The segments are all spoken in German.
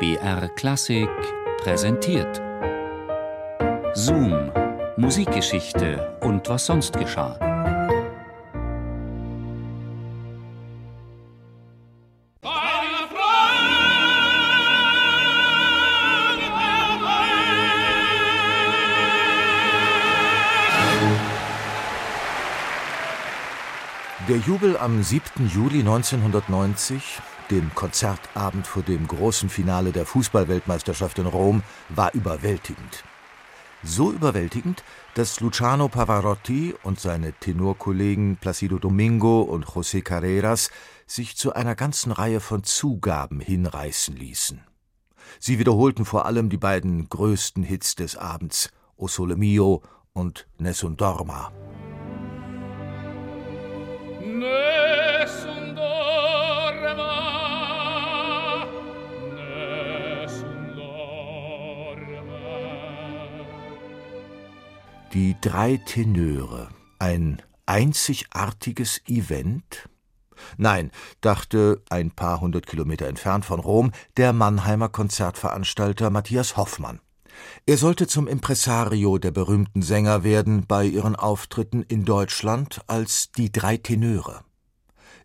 BR Klassik präsentiert. Zoom, Musikgeschichte und was sonst geschah. Der Jubel am 7. Juli 1990, dem Konzertabend vor dem großen Finale der Fußballweltmeisterschaft in Rom, war überwältigend. So überwältigend, dass Luciano Pavarotti und seine Tenorkollegen Placido Domingo und José Carreras sich zu einer ganzen Reihe von Zugaben hinreißen ließen. Sie wiederholten vor allem die beiden größten Hits des Abends, O Sole Mio und Nessun Dorma. Die drei Tenöre. Ein einzigartiges Event? Nein, dachte ein paar hundert Kilometer entfernt von Rom der Mannheimer Konzertveranstalter Matthias Hoffmann. Er sollte zum Impresario der berühmten Sänger werden bei ihren Auftritten in Deutschland als die drei Tenöre.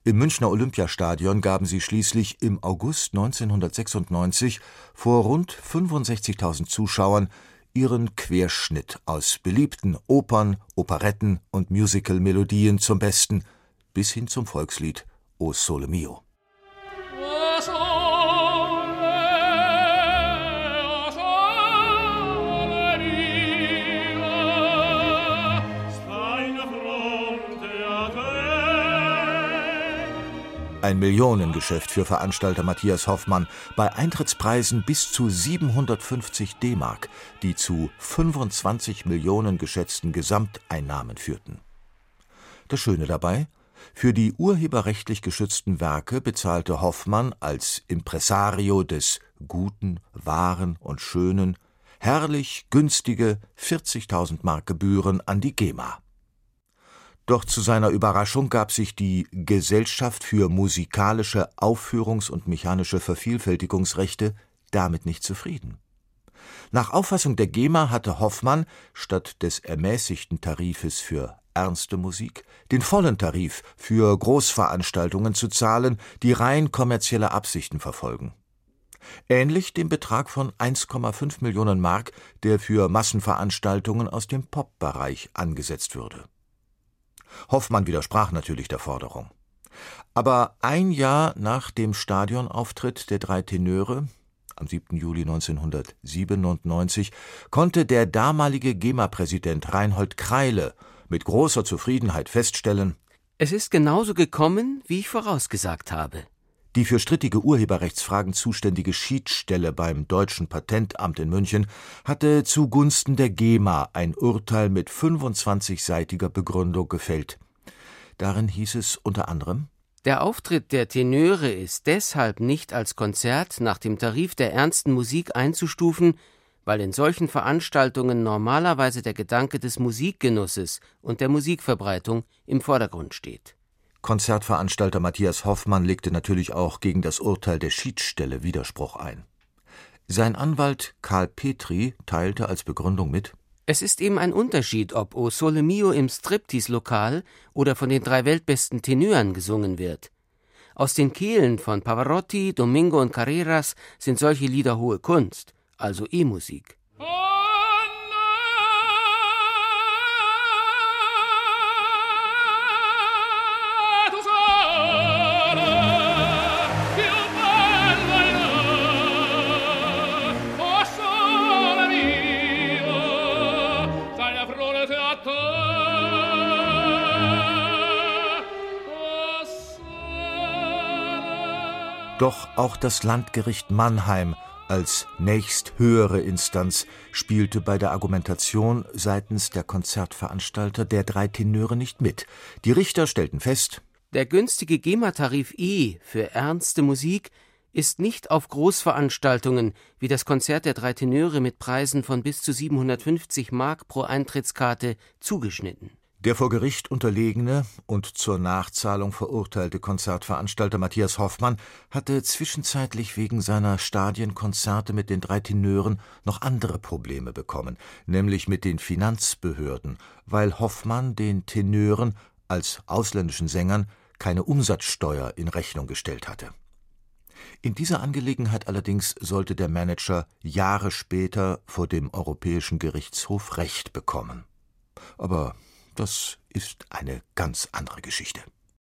Im Münchner Olympiastadion gaben sie schließlich im August 1996 vor rund 65.000 Zuschauern ihren Querschnitt aus beliebten Opern, Operetten und Musical-Melodien zum Besten bis hin zum Volkslied O Sole Mio. Ein Millionengeschäft für Veranstalter Matthias Hoffmann bei Eintrittspreisen bis zu 750 D-Mark, die zu 25 Millionen geschätzten Gesamteinnahmen führten. Das Schöne dabei? Für die urheberrechtlich geschützten Werke bezahlte Hoffmann als Impresario des Guten, Wahren und Schönen herrlich günstige 40.000 Mark Gebühren an die GEMA. Doch zu seiner Überraschung gab sich die Gesellschaft für musikalische Aufführungs- und mechanische Vervielfältigungsrechte damit nicht zufrieden. Nach Auffassung der GEMA hatte Hoffmann statt des ermäßigten Tarifes für ernste Musik den vollen Tarif für Großveranstaltungen zu zahlen, die rein kommerzielle Absichten verfolgen. Ähnlich dem Betrag von 1,5 Millionen Mark, der für Massenveranstaltungen aus dem Popbereich angesetzt würde. Hoffmann widersprach natürlich der Forderung. Aber ein Jahr nach dem Stadionauftritt der drei Tenöre, am 7. Juli 1997, konnte der damalige GEMA-Präsident Reinhold Kreile mit großer Zufriedenheit feststellen, Es ist genauso gekommen, wie ich vorausgesagt habe. Die für strittige Urheberrechtsfragen zuständige Schiedsstelle beim Deutschen Patentamt in München hatte zugunsten der GEMA ein Urteil mit 25-seitiger Begründung gefällt. Darin hieß es unter anderem Der Auftritt der Tenöre ist deshalb nicht als Konzert nach dem Tarif der ernsten Musik einzustufen, weil in solchen Veranstaltungen normalerweise der Gedanke des Musikgenusses und der Musikverbreitung im Vordergrund steht. Konzertveranstalter Matthias Hoffmann legte natürlich auch gegen das Urteil der Schiedsstelle Widerspruch ein. Sein Anwalt Karl Petri teilte als Begründung mit Es ist eben ein Unterschied, ob O Sole Mio im Striptease-Lokal oder von den drei weltbesten Tenören gesungen wird. Aus den Kehlen von Pavarotti, Domingo und Carreras sind solche Lieder hohe Kunst, also E-Musik. Doch auch das Landgericht Mannheim als nächsthöhere Instanz spielte bei der Argumentation seitens der Konzertveranstalter der drei Tenöre nicht mit. Die Richter stellten fest, Der günstige GEMA-Tarif E für ernste Musik ist nicht auf Großveranstaltungen wie das Konzert der drei Tenöre mit Preisen von bis zu 750 Mark pro Eintrittskarte zugeschnitten. Der vor Gericht unterlegene und zur Nachzahlung verurteilte Konzertveranstalter Matthias Hoffmann hatte zwischenzeitlich wegen seiner Stadienkonzerte mit den drei Tenören noch andere Probleme bekommen, nämlich mit den Finanzbehörden, weil Hoffmann den Tenören als ausländischen Sängern keine Umsatzsteuer in Rechnung gestellt hatte. In dieser Angelegenheit allerdings sollte der Manager Jahre später vor dem Europäischen Gerichtshof Recht bekommen. Aber das ist eine ganz andere Geschichte.